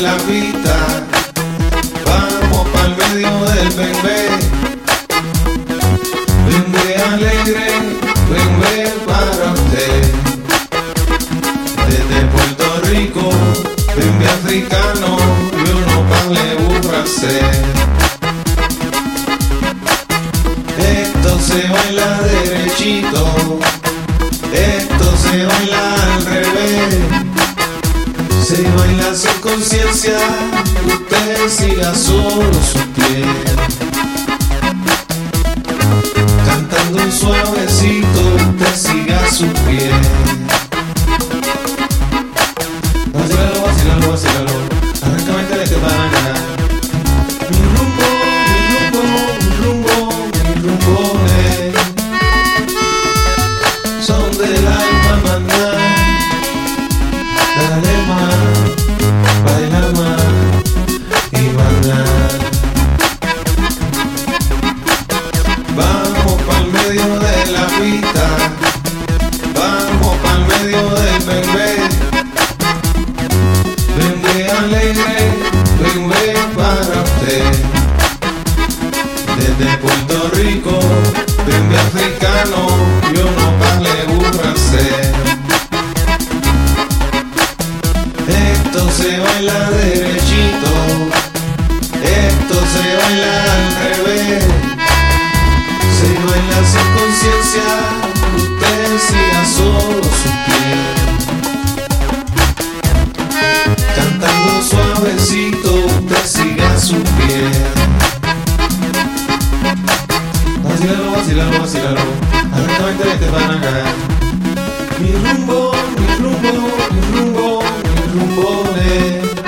la pista. Vamos pa'l medio del bebé. Bebé alegre, bebé para usted. Desde Puerto Rico, bebé africano, y uno pan le burrase. Esto se baila derechito. Conciencia, usted siga solo su piel. Cantando suavecito, usted siga su pie. Vamos pa'l medio de la pista, vamos pa'l medio del bebé. Ven alegre, ven para usted. Desde Puerto Rico, ven africano, yo no parle hacer. Esto se baila derechito, se baila al revés. Se baila sin conciencia, usted siga solo su pie. Cantando suavecito, usted siga su pie. Vacílalo, vacílalo, vacílalo. Arrancamente de te van a caer. Mi rumbo, mi rumbo, mi rumbo, mi rumbones son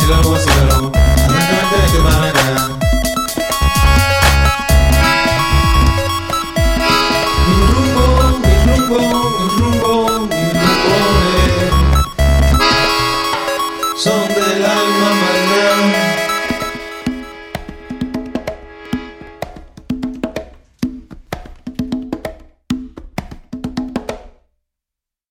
vacilón, vacilón. Arráncame de tu manera. Mi rumbo, mi rumbo, mi rumbo, mi rumbo. Eh. Son del alma.